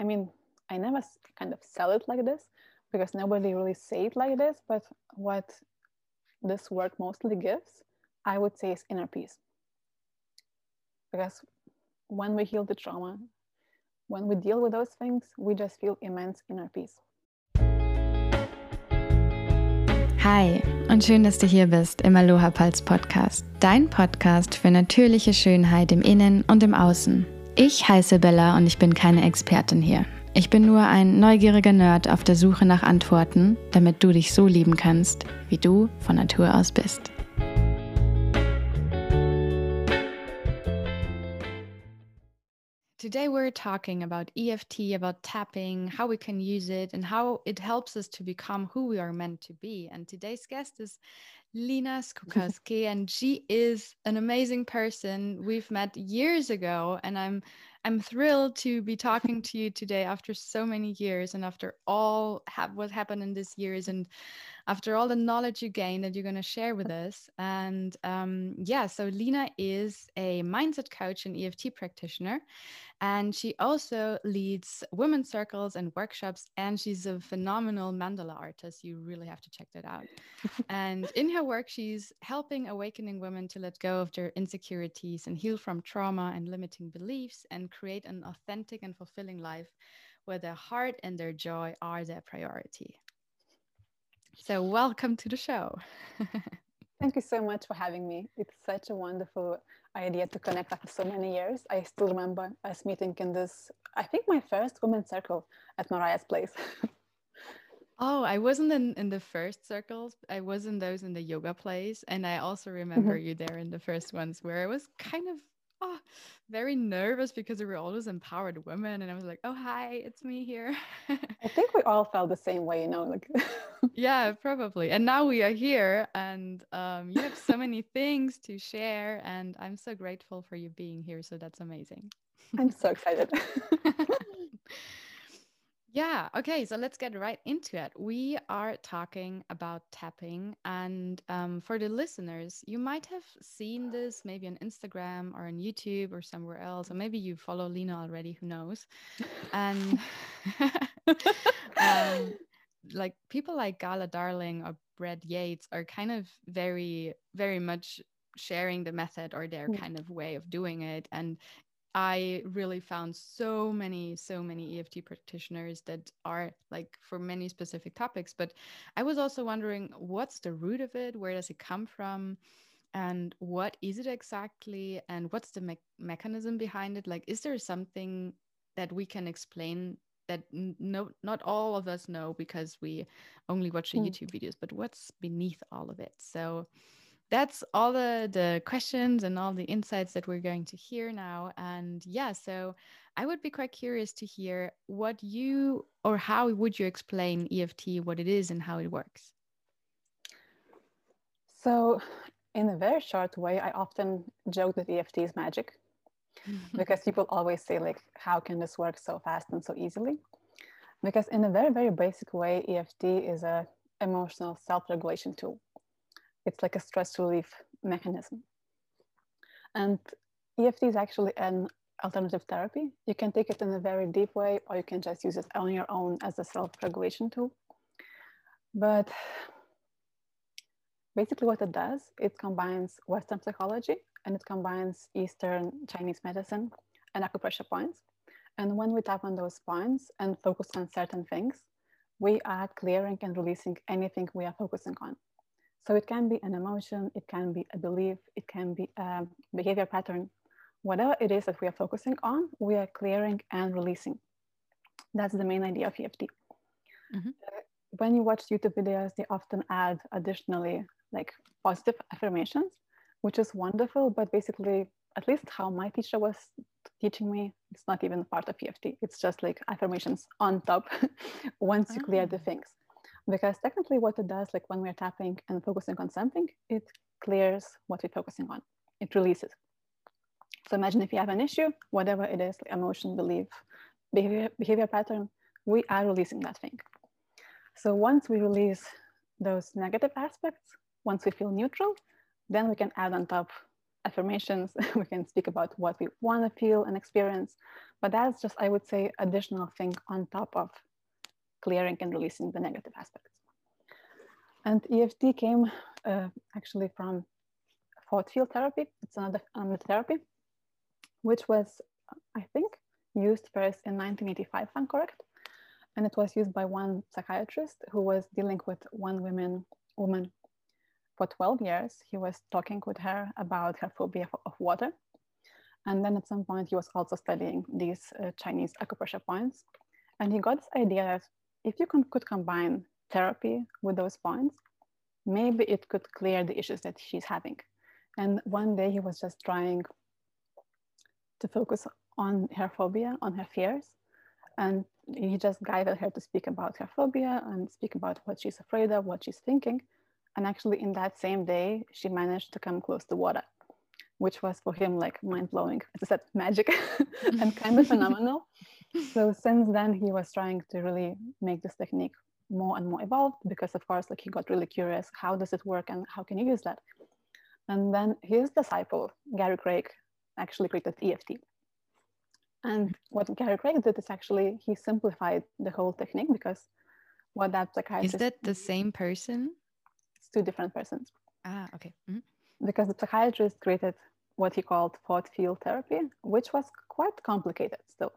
I mean, I never kind of sell it like this because nobody really say it like this, but what this work mostly gives, I would say is inner peace. Because when we heal the trauma, when we deal with those things, we just feel immense inner peace. Hi und schön, dass du hier bist im Aloha Pulse Podcast, dein Podcast für natürliche Schönheit im Innen und im Außen. Ich heiße Bella und ich bin keine Expertin hier. Ich bin nur ein neugieriger Nerd auf der Suche nach Antworten, damit du dich so lieben kannst, wie du von Natur aus bist. Today, we're talking about EFT, about tapping, how we can use it, and how it helps us to become who we are meant to be. And today's guest is Lina Skukalski, and she is an amazing person. We've met years ago, and I'm I'm thrilled to be talking to you today after so many years and after all ha- what happened in these years and after all the knowledge you gain that you're going to share with us. And um, yeah, so Lena is a mindset coach and EFT practitioner. And she also leads women's circles and workshops. And she's a phenomenal mandala artist. You really have to check that out. and in her work, she's helping awakening women to let go of their insecurities and heal from trauma and limiting beliefs and create an authentic and fulfilling life where their heart and their joy are their priority. So, welcome to the show. Thank you so much for having me. It's such a wonderful idea to connect after so many years. I still remember us meeting in this, I think my first women's circle at Mariah's place. oh, I wasn't in, in the first circles. I was in those in the yoga place. And I also remember mm-hmm. you there in the first ones where I was kind of oh, very nervous because we were all always empowered women. And I was like, oh, hi, it's me here. I think we all felt the same way, you know, like. Yeah, probably. And now we are here and um, you have so many things to share. And I'm so grateful for you being here. So that's amazing. I'm so excited. Yeah, okay, so let's get right into it. We are talking about tapping, and um, for the listeners, you might have seen this maybe on Instagram or on YouTube or somewhere else, or maybe you follow Lena already, who knows? And um, like people like Gala Darling or Brad Yates are kind of very, very much sharing the method or their mm. kind of way of doing it and I really found so many, so many EFT practitioners that are like for many specific topics. But I was also wondering what's the root of it? Where does it come from? And what is it exactly? And what's the me- mechanism behind it? Like, is there something that we can explain that no, not all of us know because we only watch the mm. YouTube videos, but what's beneath all of it? So, that's all the the questions and all the insights that we're going to hear now and yeah so i would be quite curious to hear what you or how would you explain eft what it is and how it works so in a very short way i often joke that eft is magic Mm-hmm. because people always say like how can this work so fast and so easily because in a very very basic way eft is a emotional self-regulation tool it's like a stress relief mechanism. And EFT is actually an alternative therapy. You can take it in a very deep way, or you can just use it on your own as a self-regulation tool. But basically what it does, it combines Western psychology and it combines Eastern Chinese medicine and acupressure points. And when we tap on those points and focus on certain things, we are clearing and releasing anything we are focusing on. So it can be an emotion, it can be a belief, it can be a behavior pattern. Whatever it is that we are focusing on, we are clearing and releasing. That's the main idea of EFT. Mm-hmm. Uh, when you watch YouTube videos, they often add additionally like positive affirmations, which is wonderful, but basically, at least how my teacher was teaching me, it's not even part of EFT. It's just like affirmations on top once you clear the ah. things because technically what it does like when we're tapping and focusing on something it clears what we're focusing on it releases so imagine if you have an issue whatever it is like emotion belief behavior, behavior pattern we are releasing that thing so once we release those negative aspects once we feel neutral then we can add on top affirmations, we can speak about what we want to feel and experience. But that's just, I would say, additional thing on top of clearing and releasing the negative aspects. And EFT came uh, actually from thought field therapy. It's another um, therapy, which was, I think, used first in 1985, if I'm correct. And it was used by one psychiatrist who was dealing with one woman, woman for 12 years. He was talking with her about her phobia of water. And then at some point, he was also studying these uh, Chinese acupressure points. And he got this idea that if you can, could combine therapy with those points, maybe it could clear the issues that she's having. And one day he was just trying to focus on her phobia, on her fears. And he just guided her to speak about her phobia and speak about what she's afraid of, what she's thinking. And actually, in that same day, she managed to come close to water, which was for him like mind blowing. As I said, magic and kind of phenomenal. So since then, he was trying to really make this technique more and more evolved because, of course, like he got really curious how does it work and how can you use that? And then his disciple, Gary Craig, actually created EFT. And mm-hmm. what Gary Craig did is actually he simplified the whole technique because what that psychiatrist is that the same person? It's two different persons. Ah, okay. Mm-hmm. Because the psychiatrist created what he called thought field therapy, which was quite complicated still.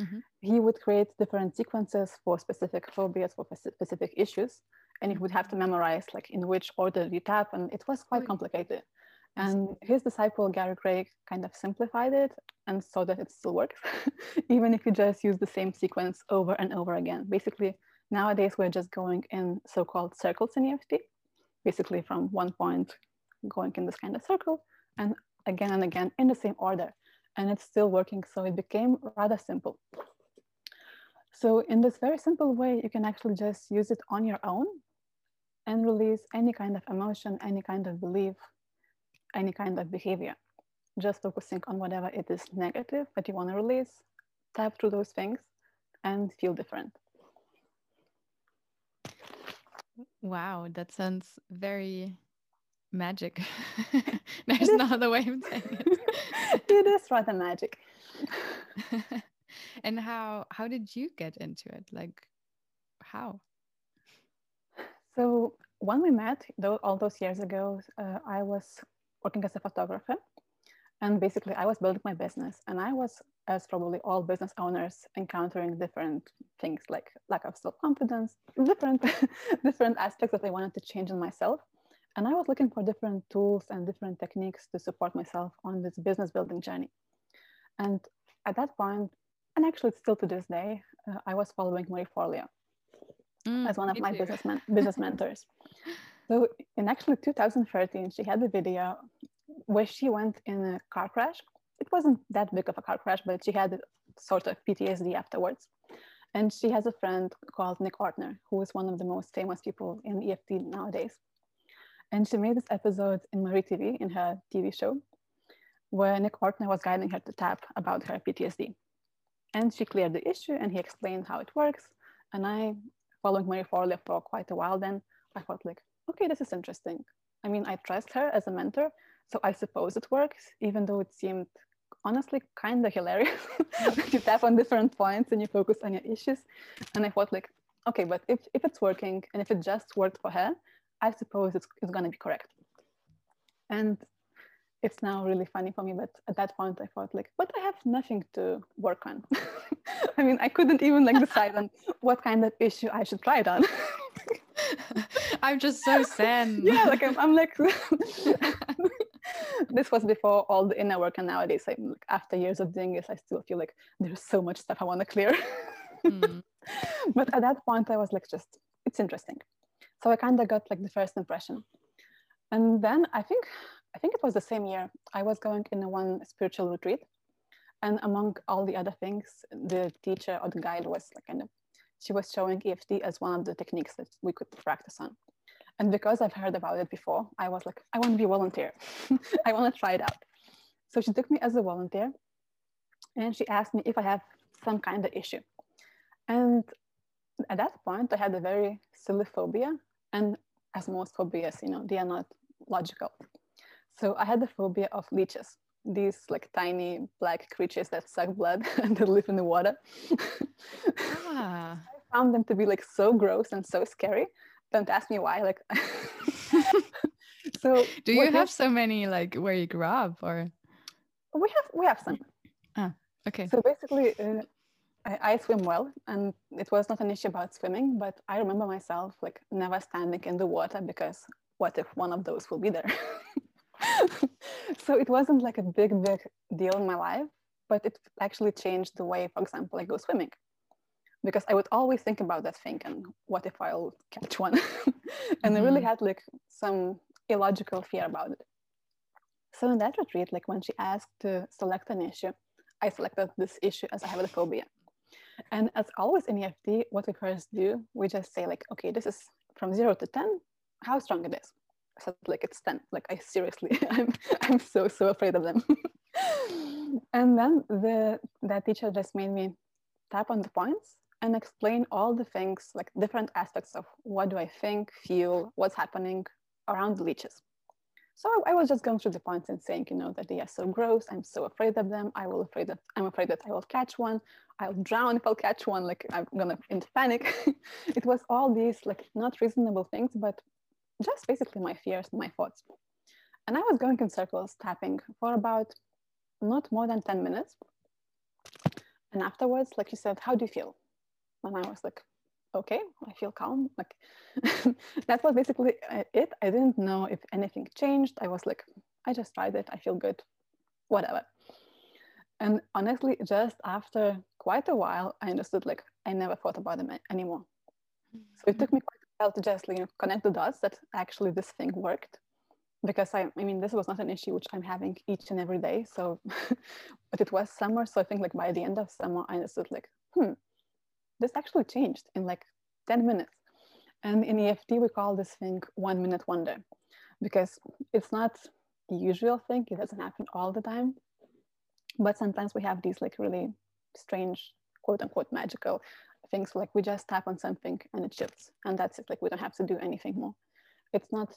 Mm-hmm. He would create different sequences for specific phobias, for specific issues, and he would have to memorize like in which order you tap, and it was quite complicated. And his disciple Gary Craig kind of simplified it and so that it still works, even if you just use the same sequence over and over again. Basically, nowadays we're just going in so-called circles in EFT, basically from one point going in this kind of circle and again and again in the same order. And it's still working, so it became rather simple. So in this very simple way, you can actually just use it on your own and release any kind of emotion, any kind of belief, any kind of behavior. Just focusing on whatever it is negative that you want to release, tap through those things and feel different. Wow, that sounds very magic. There's no other way of saying it. it is rather magic. and how how did you get into it? Like how? So when we met, though all those years ago, uh, I was working as a photographer, and basically I was building my business, and I was, as probably all business owners, encountering different things like lack of self confidence, different different aspects that I wanted to change in myself, and I was looking for different tools and different techniques to support myself on this business building journey. And at that point, and actually still to this day, uh, I was following Marie Forleo mm, as one of my business, men- business mentors. So in actually 2013, she had a video where she went in a car crash. It wasn't that big of a car crash, but she had sort of PTSD afterwards. And she has a friend called Nick Ortner, who is one of the most famous people in EFT nowadays. And she made this episode in Marie TV, in her TV show, where Nick Ortner was guiding her to tap about her PTSD. And she cleared the issue and he explained how it works. And I following Marie Forleo for quite a while, then I thought like, okay, this is interesting. I mean, I trust her as a mentor, so I suppose it works, even though it seemed honestly kind of hilarious. you tap on different points and you focus on your issues. And I thought like, okay, but if, if it's working and if it just worked for her, I suppose it's, it's gonna be correct. And it's now really funny for me, but at that point I thought like, but I have nothing to work on. I mean, I couldn't even like decide on what kind of issue I should try it on. I'm just so sad. yeah, like I'm, I'm like, this was before all the inner work, and nowadays, I'm, like, after years of doing this, I still feel like there's so much stuff I want to clear. mm. But at that point, I was like, just it's interesting. So I kind of got like the first impression, and then I think I think it was the same year I was going in a one spiritual retreat and among all the other things, the teacher or the guide was like kind of, she was showing EFT as one of the techniques that we could practice on. And because I've heard about it before, I was like, I want to be a volunteer. I want to try it out. So she took me as a volunteer and she asked me if I have some kind of issue. And at that point, I had a very silly phobia. And as most phobias, you know, they are not logical. So I had the phobia of leeches, these like tiny black creatures that suck blood and that live in the water. ah. I found them to be like so gross and so scary. Don't ask me why. Like, so do you have so many like where you grew up or? We have we have some. Ah, okay. So basically, uh, I, I, swim well, and it was not an issue about swimming. But I remember myself like never standing in the water because what if one of those will be there? so it wasn't like a big, big deal in my life, but it actually changed the way, for example, I go swimming. Because I would always think about that thing and what if I'll catch one? and mm-hmm. I really mm-hmm. had like some illogical fear about it. So in that retreat, like when she asked to select an issue, I selected this issue as I have a phobia. And as always in EFT, what we first do, we just say like, okay, this is from zero to 10, how strong it is. I said like it's 10, like I seriously, I'm, I'm so, so afraid of them. and then the, that teacher just made me tap on the points and explain all the things, like different aspects of what do I think, feel, what's happening around the leeches. So I was just going through the points and saying, you know, that they are so gross. I'm so afraid of them. I will afraid that I'm afraid that I will catch one. I'll drown if I'll catch one. Like I'm gonna into panic. it was all these like not reasonable things, but just basically my fears, my thoughts. And I was going in circles, tapping for about not more than 10 minutes. And afterwards, like you said, how do you feel? And I was like, okay, I feel calm. Like that was basically it. I didn't know if anything changed. I was like, I just tried it. I feel good, whatever. And honestly, just after quite a while, I understood like I never thought about them anymore. So it took me quite a while to just you know, connect the dots that actually this thing worked. Because I, I mean, this was not an issue which I'm having each and every day. So, but it was summer. So I think like by the end of summer, I understood like, hmm, this actually changed in like 10 minutes. And in EFT, we call this thing one minute wonder because it's not the usual thing. It doesn't happen all the time. But sometimes we have these like really strange, quote unquote, magical things like we just tap on something and it shifts and that's it. Like we don't have to do anything more. It's not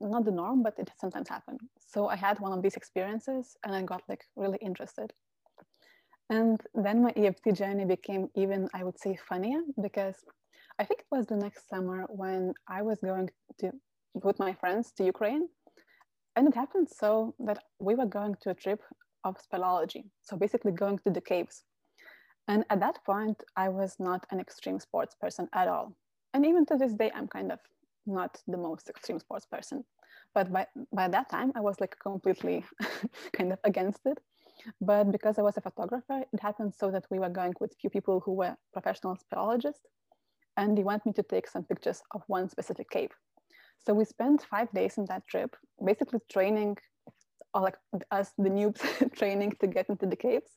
not the norm, but it sometimes happens. So I had one of these experiences and I got like really interested. And then my EFT journey became even, I would say, funnier because I think it was the next summer when I was going to with my friends to Ukraine. And it happened so that we were going to a trip of speleology. So basically going to the caves. And at that point, I was not an extreme sports person at all. And even to this day, I'm kind of not the most extreme sports person. But by, by that time, I was like completely kind of against it. But because I was a photographer, it happened so that we were going with few people who were professional speleologists, and they want me to take some pictures of one specific cave. So we spent five days in that trip, basically training, or like us, the noobs, training to get into the caves.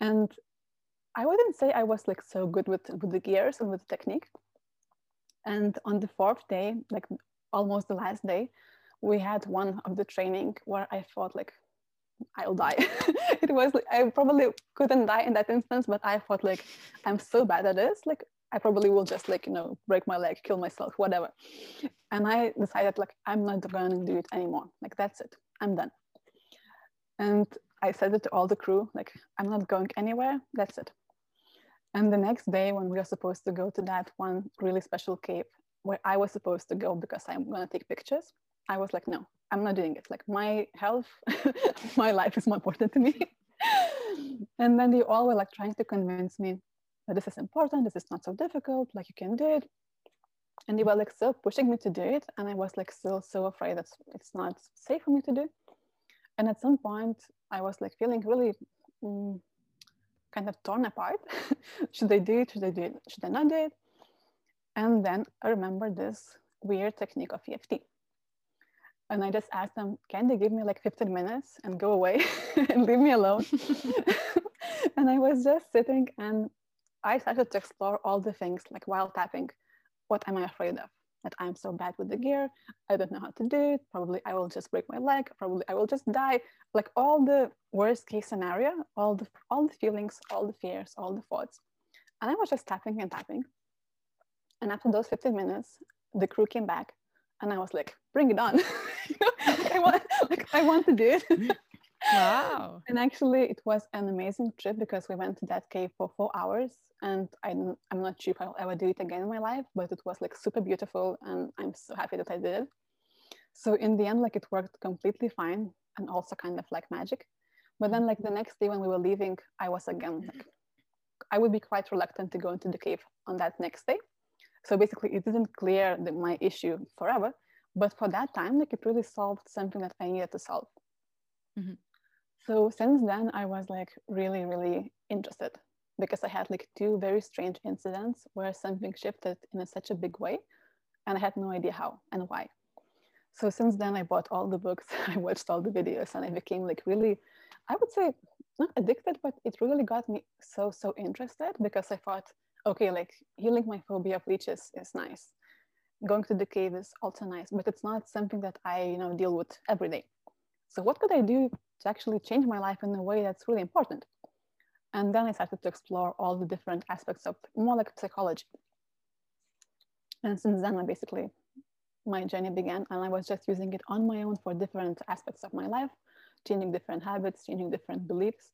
And I wouldn't say I was like so good with, with the gears and with the technique. And on the fourth day, like almost the last day, we had one of the training where I thought like, I'll die. it was I probably couldn't die in that instance, but I thought like I'm so bad at this, like I probably will just like you know break my leg, kill myself, whatever. And I decided like I'm not to do it anymore. Like that's it, I'm done. And I said it to all the crew, like I'm not going anywhere. That's it. And the next day, when we were supposed to go to that one really special cave where I was supposed to go because I'm gonna take pictures, I was like, no, I'm not doing it. Like my health, my life is more important to me. and then they all were like trying to convince me that this is important, this is not so difficult, like you can do it. And they were like still pushing me to do it. And I was like still so afraid that it's not safe for me to do. And at some point, I was like feeling really mm, kind of torn apart. should I do it? Should I do it? Should I not do it? And then I remember this weird technique of EFT and I just asked them, can they give me like 15 minutes and go away and leave me alone? and I was just sitting and I started to explore all the things like while tapping. What am I afraid of? That I'm so bad with the gear. I don't know how to do it. Probably I will just break my leg. Probably I will just die. Like all the worst case scenario, all the all the feelings, all the fears, all the thoughts. And I was just tapping and tapping. And after those 15 minutes, the crew came back and I was like, bring it on. I, want, like, I want to do it. Wow. and actually, it was an amazing trip because we went to that cave for four hours. And I'm, I'm not sure if I'll ever do it again in my life, but it was like super beautiful. And I'm so happy that I did it. So in the end, like it worked completely fine and also kind of like magic. But then like the next day when we were leaving, I was again like, I would be quite reluctant to go into the cave on that next day. So basically it didn't clear the, my issue forever, but for that time, like it really solved something that I needed to solve. Mm-hmm. So since then, I was like really, really interested because I had like two very strange incidents where something shifted in a, such a big way, and I had no idea how and why. So since then, I bought all the books, I watched all the videos, and I became like really, I would say, not addicted, but it really got me so so interested because I thought, okay, like healing my phobia of leeches is nice, going to the cave is also nice, but it's not something that I you know deal with every day. So what could I do to actually change my life in a way that's really important? And then I started to explore all the different aspects of more like psychology. And since then, I basically my journey began, and I was just using it on my own for different aspects of my life, changing different habits, changing different beliefs.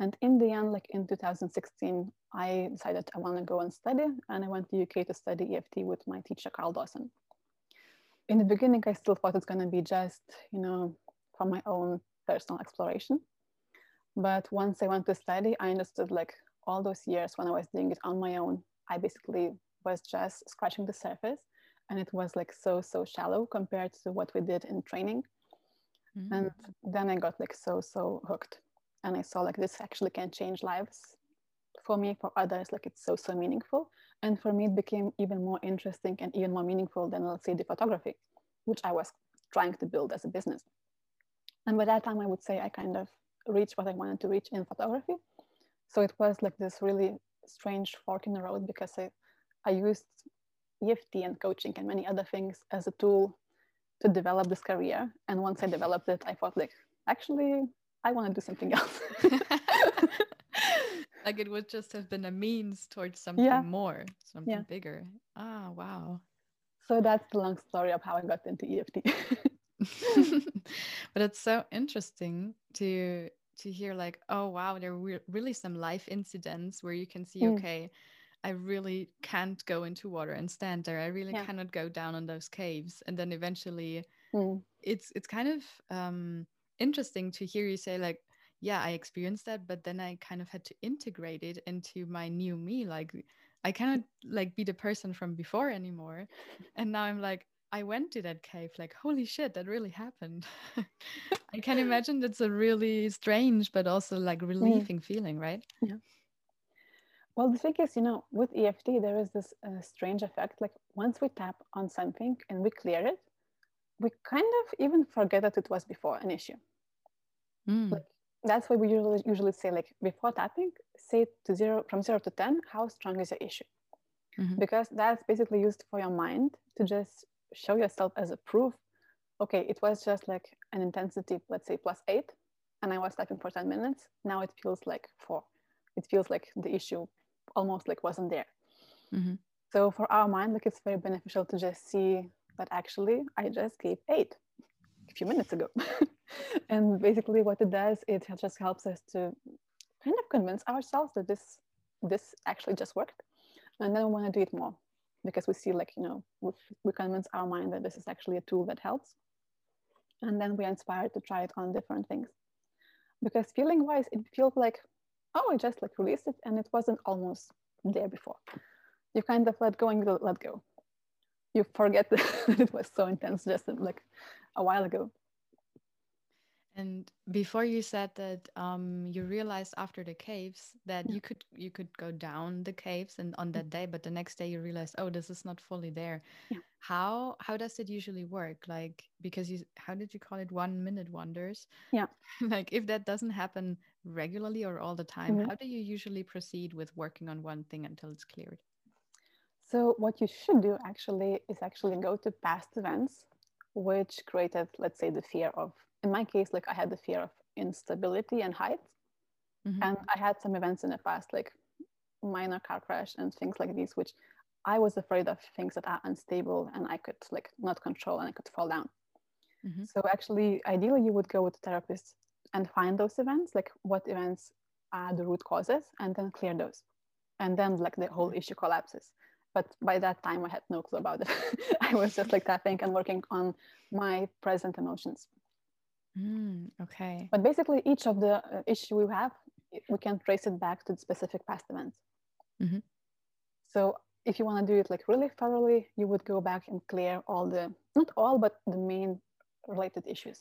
And in the end, like in 2016, I decided I want to go and study, and I went to UK to study EFT with my teacher Karl Dawson. In the beginning, I still thought it's going to be just, you know, for my own personal exploration. But once I went to study, I understood like all those years when I was doing it on my own, I basically was just scratching the surface and it was like so so shallow compared to what we did in training mm-hmm. and then i got like so so hooked and i saw like this actually can change lives for me for others like it's so so meaningful. And for me it became even more interesting and even more meaningful than let's say the photography which i was trying to build as a business. And by that time i would say i kind of reached what i wanted to reach in photography. So it was like this really strange fork in the road because i i used EFT and coaching and many other things as a tool to develop this career. And once I developed it, I thought like, actually, I want to do something else. like it would just have been a means towards something yeah. more, something yeah. bigger. Ah, wow. So that's the long story of how I got into EFT. but it's so interesting to to hear like, oh wow, there were really some life incidents where you can see, mm. okay, I really can't go into water and stand there. I really yeah. cannot go down on those caves. And then eventually, mm. it's it's kind of um, interesting to hear you say like, yeah, I experienced that, but then I kind of had to integrate it into my new me. Like, I cannot like be the person from before anymore. And now I'm like, I went to that cave. Like, holy shit, that really happened. I can imagine that's a really strange, but also like mm. relieving mm. feeling, right? Yeah. Well, the thing is, you know, with EFT, there is this uh, strange effect. Like once we tap on something and we clear it, we kind of even forget that it was before an issue. Mm. Like, that's why we usually usually say like before tapping, say to zero from zero to ten, how strong is your issue? Mm-hmm. Because that's basically used for your mind to just show yourself as a proof. Okay, it was just like an intensity, let's say plus eight, and I was tapping for ten minutes. Now it feels like four. It feels like the issue almost like wasn't there. Mm-hmm. So for our mind, like it's very beneficial to just see that actually I just gave eight a few minutes ago. and basically what it does, it just helps us to kind of convince ourselves that this this actually just worked. And then we want to do it more because we see like, you know, we, we convince our mind that this is actually a tool that helps. And then we're inspired to try it on different things. Because feeling wise, it feels like oh, I just like released it and it wasn't almost there before. You kind of let go and let go. You forget that it was so intense just like a while ago. And before you said that um, you realized after the caves that you could you could go down the caves and on that day, but the next day you realized, oh, this is not fully there. Yeah. How how does it usually work? Like because you how did you call it one minute wonders? Yeah. like if that doesn't happen regularly or all the time, mm-hmm. how do you usually proceed with working on one thing until it's cleared? So what you should do actually is actually go to past events which created, let's say, the fear of in my case, like I had the fear of instability and height. Mm-hmm. And I had some events in the past, like minor car crash and things like these, which I was afraid of things that are unstable and I could like not control and I could fall down. Mm-hmm. So actually, ideally, you would go with a therapist and find those events, like what events are the root causes, and then clear those. And then like the whole issue collapses. But by that time, I had no clue about it. I was just like tapping and working on my present emotions. Mm, okay. But basically, each of the uh, issue we have, we can trace it back to the specific past events. Mm-hmm. So if you want to do it like really thoroughly, you would go back and clear all the, not all, but the main related issues,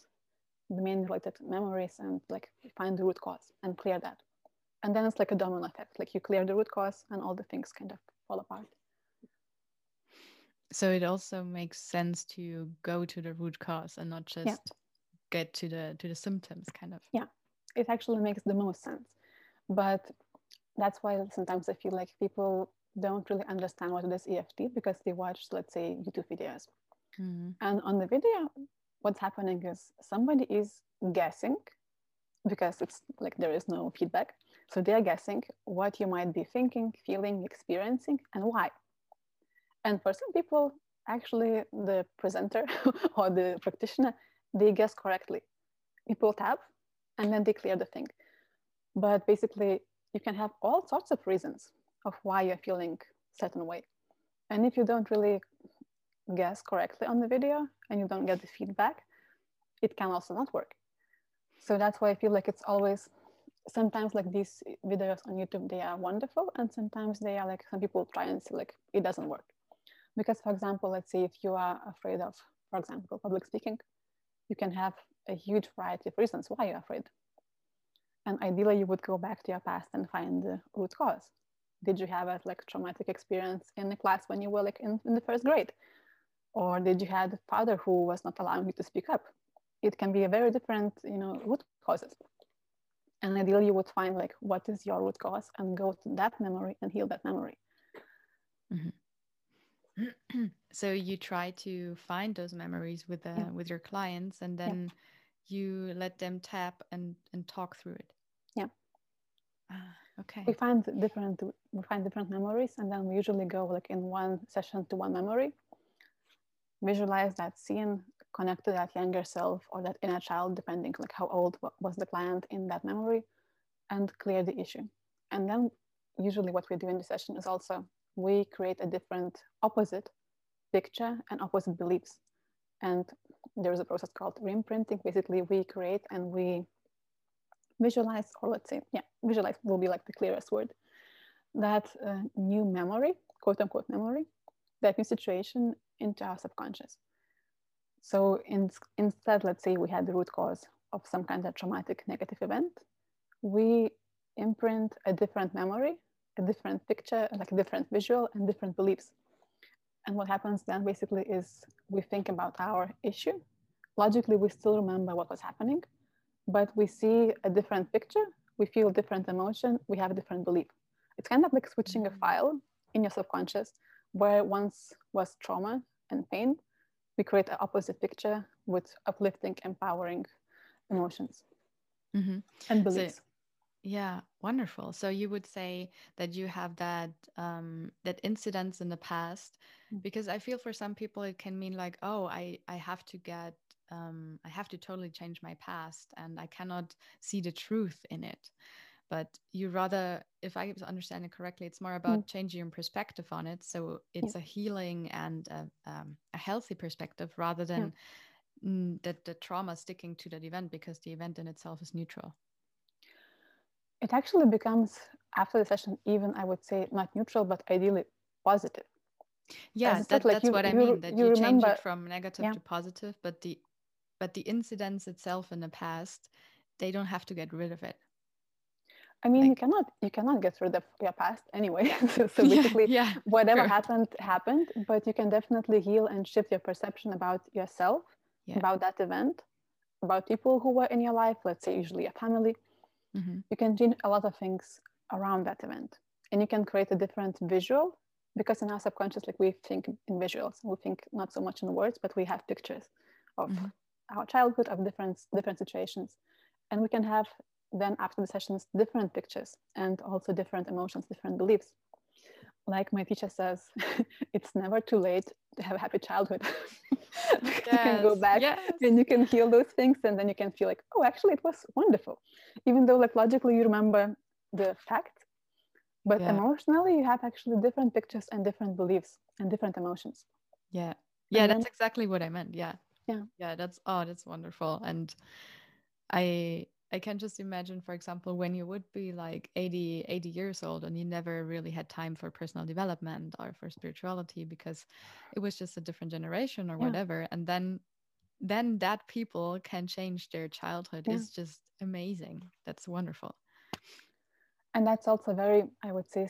the main related memories and like find the root cause and clear that. And then it's like a domino effect, like you clear the root cause and all the things kind of fall apart. So it also makes sense to go to the root cause and not just yeah. get to the to the symptoms kind of. Yeah. It actually makes the most sense. But that's why sometimes I feel like people don't really understand what it is EFT because they watch, let's say, YouTube videos. Mm-hmm. And on the video, what's happening is somebody is guessing because it's like there is no feedback. So they're guessing what you might be thinking, feeling, experiencing, and why. And for some people, actually, the presenter or the practitioner, they guess correctly. People tap and then they clear the thing. But basically, you can have all sorts of reasons of why you're feeling certain way. And if you don't really guess correctly on the video and you don't get the feedback, it can also not work. So that's why I feel like it's always sometimes like these videos on YouTube, they are wonderful. And sometimes they are like some people try and say like it doesn't work. Because for example, let's say if you are afraid of, for example, public speaking, you can have a huge variety of reasons why you're afraid. And ideally you would go back to your past and find the root cause. Did you have a like traumatic experience in the class when you were like in, in the first grade? or did you have a father who was not allowing you to speak up it can be a very different you know root causes and ideally you would find like what is your root cause and go to that memory and heal that memory mm-hmm. so you try to find those memories with uh, yeah. with your clients and then yeah. you let them tap and and talk through it yeah ah, okay we find different we find different memories and then we usually go like in one session to one memory visualize that scene, connect to that younger self or that inner child, depending like how old was the client in that memory, and clear the issue. And then usually what we do in the session is also we create a different opposite picture and opposite beliefs. And there is a process called reimprinting. Basically, we create and we visualize, or let's say, yeah, visualize will be like the clearest word, that uh, new memory, quote unquote memory, that new situation into our subconscious. So in, instead, let's say we had the root cause of some kind of traumatic negative event, we imprint a different memory, a different picture, like a different visual and different beliefs. And what happens then basically is we think about our issue. Logically, we still remember what was happening, but we see a different picture, we feel different emotion, we have a different belief. It's kind of like switching a mm-hmm. file in your subconscious where once was trauma and pain, we create an opposite picture with uplifting, empowering emotions mm-hmm. and beliefs. So, yeah, wonderful. So you would say that you have that um, that incidents in the past, mm-hmm. because I feel for some people it can mean like, oh, I I have to get um, I have to totally change my past, and I cannot see the truth in it but you rather if i understand it correctly it's more about mm. changing your perspective on it so it's yeah. a healing and a, um, a, healthy perspective rather than yeah. that the trauma sticking to that event because the event in itself is neutral it actually becomes after the session even i would say not neutral but ideally positive yeah that, like that's you, what i mean that you, you change it from negative yeah. to positive but the but the incidents itself in the past they don't have to get rid of it I mean, like, you cannot you cannot get rid of your past anyway. so, so, basically, yeah, yeah, whatever sure. happened happened, but you can definitely heal and shift your perception about yourself, yeah. about that event, about people who were in your life. Let's say usually a family. Mm-hmm. You can change a lot of things around that event, and you can create a different visual because in our subconscious, like we think in visuals, we think not so much in words, but we have pictures of mm-hmm. our childhood, of different different situations, and we can have then after the sessions different pictures and also different emotions different beliefs like my teacher says, it's never too late to have a happy childhood. yes. you can go back yes. and you can heal those things, and then you can feel like, oh, actually, it was wonderful, even though like logically you remember the fact, but Yeah. emotionally you have actually different pictures and different beliefs and different emotions. Yeah. Yeah, And that's then- exactly what I meant. Yeah. Yeah. Yeah, that's oh, that's wonderful. And I I can just imagine, for example, when you would be like 80, 80 years old and you never really had time for personal development or for spirituality because it was just a different generation or Yeah. whatever. And then then that people can change their childhood Yeah. is just amazing. That's wonderful. and that's also very i would say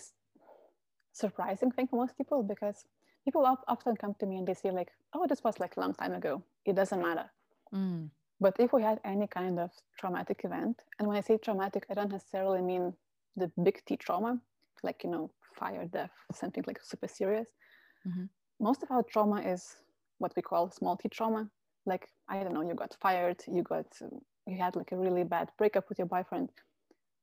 surprising thing for most people because people often come to me and they say like oh this was like a long time ago it doesn't matter Mm. But if we had any kind of traumatic event and when i say traumatic i don't necessarily mean the big t trauma like you know fire death something like super serious Mhm. most of our trauma is what we call small t trauma like i don't know you got fired you got you had like a really bad breakup with your boyfriend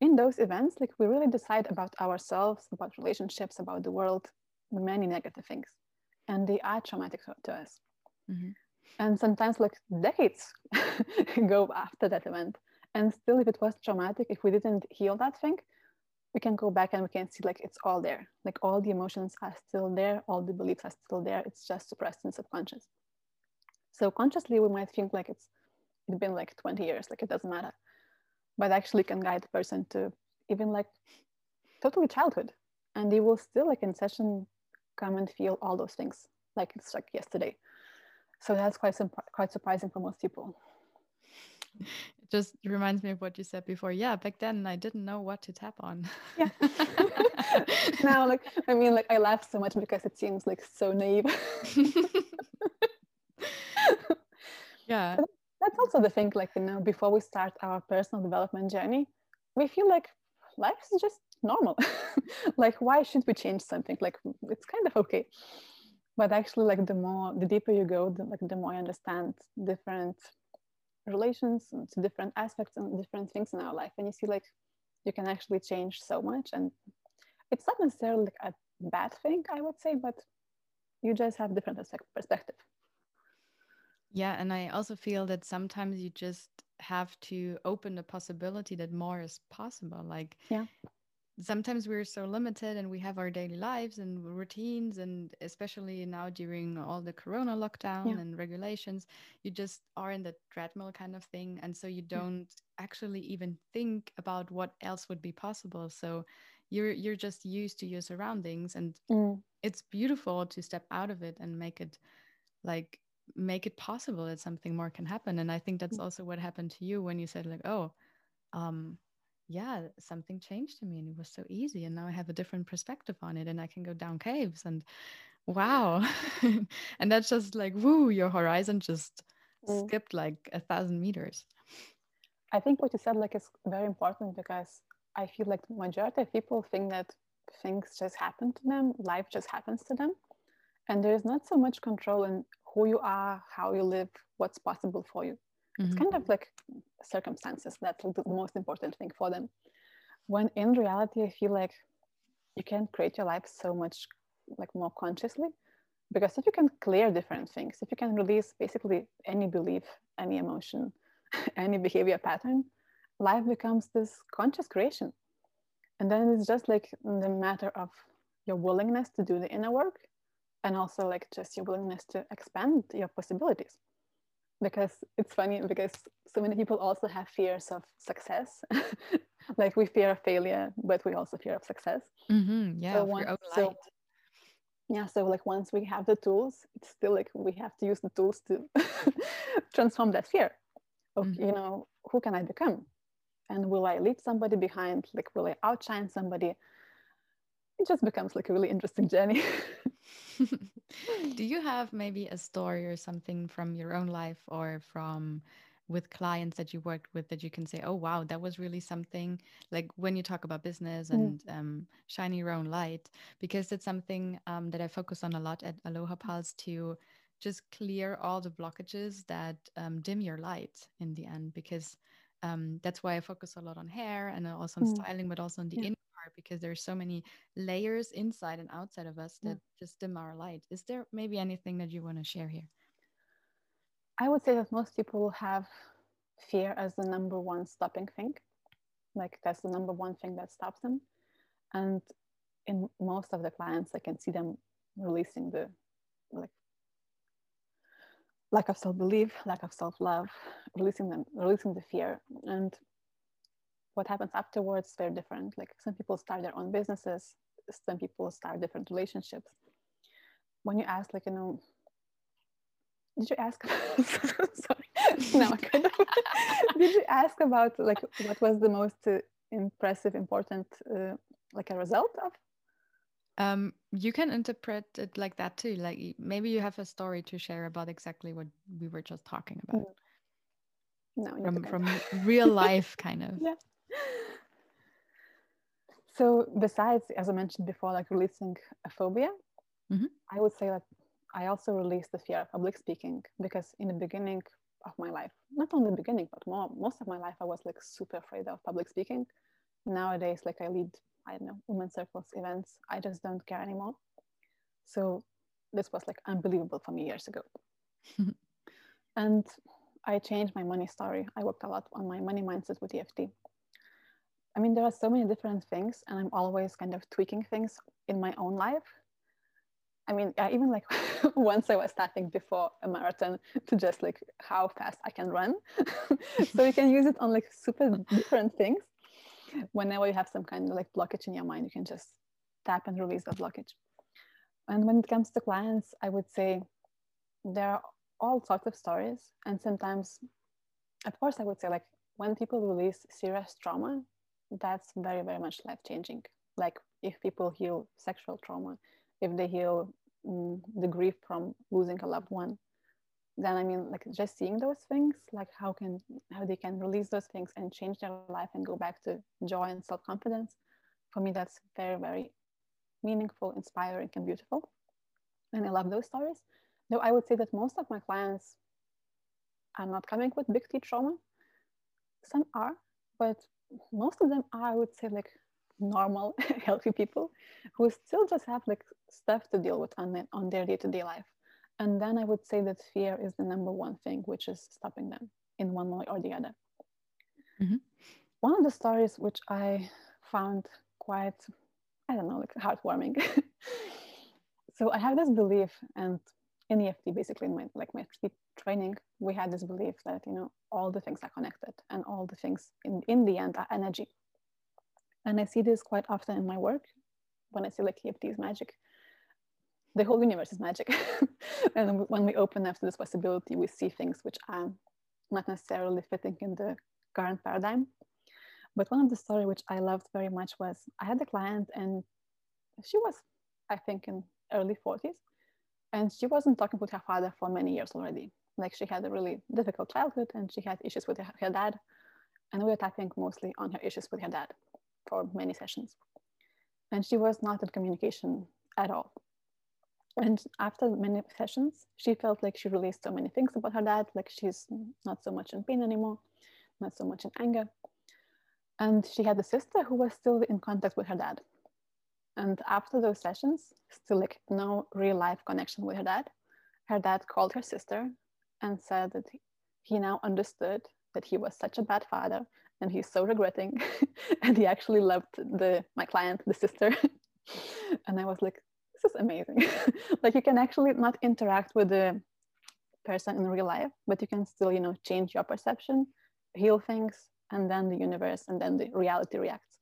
in those events, like we really decide about ourselves, about relationships, about the world, many negative things. And they are traumatic to, to us. Mhm. And sometimes like decades go after that event. And still, if it was traumatic, if we didn't heal that thing, we can go back and we can see like it's all there. Like all the emotions are still there, all the beliefs are still there. It's just suppressed in subconscious. So consciously we might think like it's it's been like 20 years, like it doesn't matter but actually can guide the person to even like totally childhood and they will still like in session come and feel all those things like it's like yesterday so that's quite quite surprising for most people It just reminds me of what you said before. Yeah, back then I didn't know what to tap on. Yeah. now like i mean like i laugh so much because it seems like so naive yeah. that's also the thing like you know before we start our personal development journey we feel like life is just normal like why should we change something like it's kind of okay but actually like the more the deeper you go the, like the more you understand different relations to different aspects and different things in our life and you see like you can actually change so much and it's not necessarily like a bad thing i would say but you just have different perspective Yeah, and I also feel that sometimes you just have to open the possibility that more is possible. Like, Yeah. Sometimes we're so limited and we have our daily lives and routines, and especially now during all the corona lockdown Yeah. and regulations, you just are in the treadmill kind of thing. And so you don't actually even think about what else would be possible. So you're you're just used to your surroundings and Mm. it's beautiful to step out of it and make it like make it possible that something more can happen and i think that's Mm. also what happened to you when you said like oh um yeah something changed in me and it was so easy and now i have a different perspective on it and i can go down caves and wow and that's just like woo your horizon just Mm. skipped like a thousand meters I think what you said like is very important because I feel like the majority of people think that things just happen to them, life just happens to them, and there is not so much control in who you are, how you live, what's possible for you. It's Mhm. kind of like circumstances that's the most important thing for them. When in reality, I feel like you can create your life so much like more consciously because if you can clear different things, if you can release basically any belief, any emotion, any behavior pattern, life becomes this conscious creation. And then it's just like the matter of your willingness to do the inner work and also like just your willingness to expand your possibilities. Because it's funny because so many people also have fears of success. like we fear of failure, but we also fear of success. Mhm, yeah So of one- your own so- yeah so like once we have the tools it's still like we have to use the tools to transform that fear of Mhm. you know who can i become and will i leave somebody behind like will i outshine somebody it just becomes like a really interesting journey Do you have maybe a story or something from your own life or from with clients that you worked with that you can say, oh, wow, that was really something like when you talk about business Mm. and um, shining your own light, because it's something um, that I focus on a lot at Aloha Pulse to just clear all the blockages that um, dim your light in the end, because um, that's why I focus a lot on hair and also on Mm. styling, but also on the Yeah. inner hard because there's so many layers inside and outside of us that yeah. just dim our light. Is there maybe anything that you want to share here? I would say that most people have fear as the number one stopping thing. Like that's the number one thing that stops them. And in most of the clients, I can see them releasing the like lack of self-belief, lack of self-love, releasing them, releasing the fear. And what happens afterwards, very different. Like some people start their own businesses, some people start different relationships. When you ask, like, you know, did you ask sorry no kind of did you ask about like what was the most uh, impressive important uh, like a result of um, you can interpret it like that too. Like maybe you have a story to share about exactly what we were just talking about. No, from from real life, kind of. Yeah. So besides, as I mentioned before, like releasing a phobia, mm-hmm. I would say that I also released the fear of public speaking because in the beginning of my life, not only the beginning, but more, most of my life, I was like super afraid of public speaking. Nowadays, like I lead I don't know, women's circles events. I just don't care anymore. So this was like unbelievable for me years ago. and I changed my money story. I worked a lot on my money mindset with EFT. I mean, there are so many different things, and I'm always kind of tweaking things in my own life. I mean, I even like once I was starting before a marathon to just like how fast I can run. so you can use it on like super different things whenever you have some kind of like blockage in your mind, you can just tap and release that blockage. And when it comes to clients, I would say there are all sorts of stories. And sometimes, of course, I would say like when people release serious trauma, that's very, very much life changing. Like if people heal sexual trauma, if they heal mm, the grief from losing a loved one, then i mean like just seeing those things like how can how they can release those things and change their life and go back to joy and self-confidence for me that's very very meaningful inspiring and beautiful. And i love those stories. Though i would say that most of my clients are not coming with big t trauma. Some are but most of them are i would say like normal healthy people who still just have like stuff to deal with on, the, on their day-to-day life and then I would say that fear is the number one thing which is stopping them in one way or the other. Mm-hmm. One of the stories which I found quite, I don't know, like heartwarming. so I have this belief, and in EFT, basically in my like my training, we had this belief that you know all the things are connected, and all the things in in the end are energy. And I see this quite often in my work when I say like EFT is magic the whole universe is magic. and when we open up to this possibility, we see things which are not necessarily fitting in the current paradigm. But one of the story which I loved very much was I had a client and she was, I think, in early 40s. And she wasn't talking with her father for many years already. Like she had a really difficult childhood and she had issues with her, her dad. And we were tapping mostly on her issues with her dad for many sessions. And she was not in communication at all and after many sessions she felt like she released so many things about her dad like she's not so much in pain anymore not so much in anger and she had a sister who was still in contact with her dad and after those sessions still like no real life connection with her dad her dad called her sister and said that he now understood that he was such a bad father and he's so regretting and he actually loved the my client the sister and i was like this is amazing. like you can actually not interact with the person in real life, but you can still, you know, change your perception, heal things, and then the universe and then the reality reacts.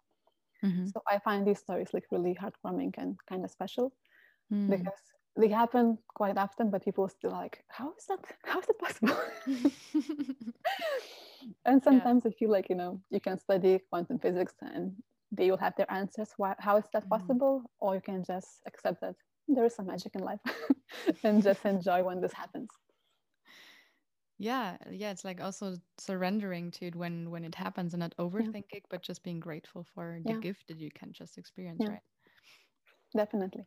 Mm-hmm. So I find these stories like really heartwarming and kind of special mm. because they happen quite often, but people still like, how is that? How is it possible? and sometimes yeah. I feel like you know you can study quantum physics and they will have their answers why, how is that mm-hmm. possible or you can just accept that there is some magic in life and just enjoy when this happens yeah yeah it's like also surrendering to it when when it happens and not overthinking yeah. but just being grateful for the yeah. gift that you can just experience right definitely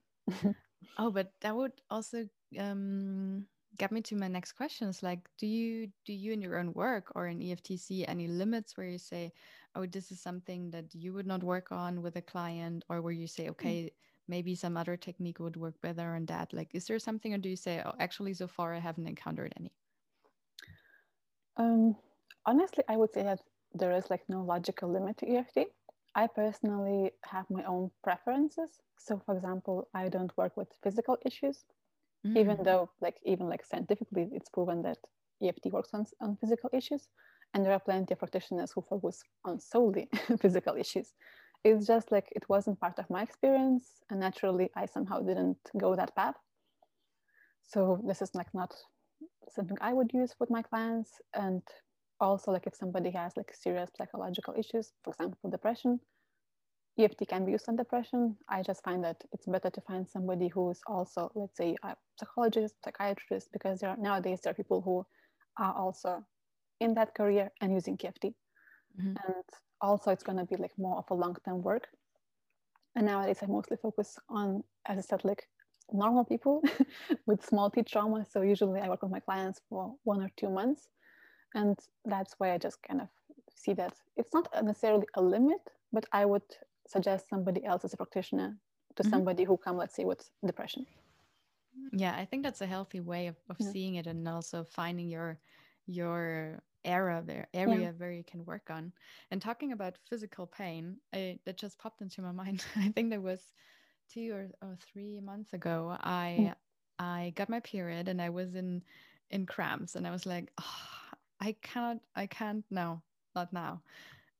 oh but that would also um get me to my next question is like do you do you in your own work or in eft see any limits where you say oh this is something that you would not work on with a client or where you say Mm. okay maybe some other technique would work better on that like is there something or do you say oh actually so far i haven't encountered any Um, honestly, I would say that there is like no logical limit to EFT. I personally have my own preferences. So, for example, I don't work with physical issues, Mm. even though, like, even like scientifically, it's proven that EFT works on, on physical issues, and there are plenty of practitioners who focus on solely physical issues. It's just like it wasn't part of my experience, and naturally, I somehow didn't go that path. So this is like not something I would use with my clients. And also, like if somebody has like serious psychological issues, for example, depression, EFT can be used on depression. I just find that it's better to find somebody who's also, let's say, a psychologist, psychiatrist, because there are, nowadays there are people who are also in that career and using EFT. Mhm. And also, it's going to be like more of a long-term work. And nowadays, I mostly focus on, as I said, like normal people with small t trauma. So usually, I work with my clients for one or two months, and that's why I just kind of see that it's not necessarily a limit, but I would suggest somebody else as a practitioner to Mhm. somebody who come, let's say, with depression. yeah i think that's a healthy way of, of Yeah. seeing it and also finding your your area there area where you can work on and talking about physical pain I, that just popped into my mind i think there was two or, or three months ago i Mm. i got my period and i was in in cramps and i was like oh, i can't i can't no not now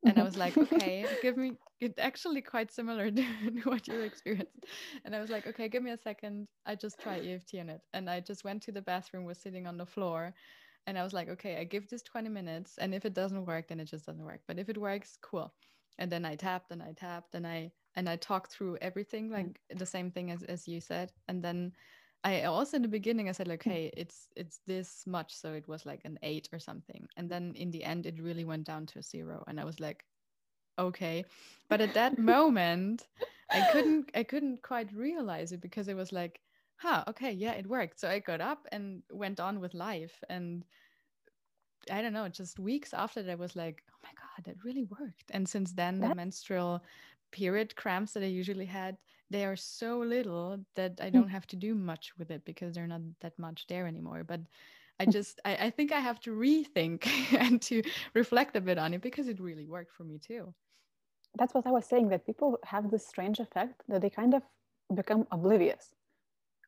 and I mm-hmm. was like, okay, give me. It's actually quite similar to what you experienced. And I was like, okay, give me a second. I just try EFT on it, and I just went to the bathroom, was sitting on the floor, and I was like, okay, I give this twenty minutes, and if it doesn't work, then it just doesn't work. But if it works, cool. And then I tapped and I tapped and I and I talked through everything, mm. like the same thing as as you said, and then. I also in the beginning I said like, mm. hey, it's it's this much, so it was like an eight or something, and mm. then in the end it really went down to a zero, and I was like, okay. But at that moment i couldn't i couldn't quite realize it because it was like huh okay yeah it worked. So i got up and went on with life and i don't know just weeks after that i was like oh my god that really worked. And since then the menstrual period cramps that i usually had they are so little that i don't have to do much with it because they're not that much there anymore but I just I, I think I have to rethink and to reflect a bit on it because it really worked for me too. That's what I was saying, that people have this strange effect that they kind of become oblivious.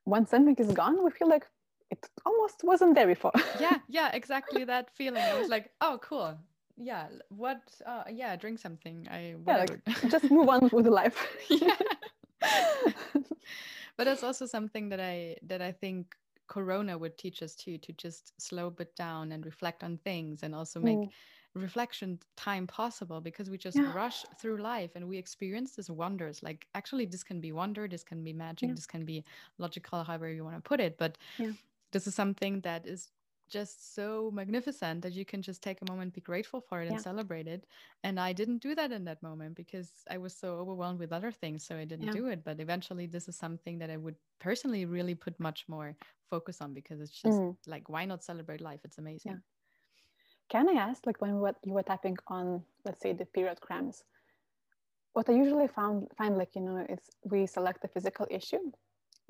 When something is gone, we feel like it almost wasn't there before. Yeah, yeah, exactly that feeling. I was like, oh cool. Yeah. What uh yeah, drink something. I Yeah, like, just move on with life. yeah. but that's also something that I that I think Corona would teach us too to just slow bit down and reflect on things and also make Mm. reflection time possible because we just Yeah. rush through life and we experience these wonders. Like actually this can be wonder, this can be magic, Yeah. this can be logical, however you want to put it. But Yeah. this is something that is just so magnificent that you can just take a moment, be grateful for it, and celebrate it. And I didn't do that in that moment because I was so overwhelmed with other things, so I didn't Yeah. do it. But eventually, this is something that I would personally really put much more focus on because it's just Mm. like, why not celebrate life? It's amazing. Can I ask, like when what you were tapping on, let's say the period cramps, what I usually found find like you know is we select the physical issue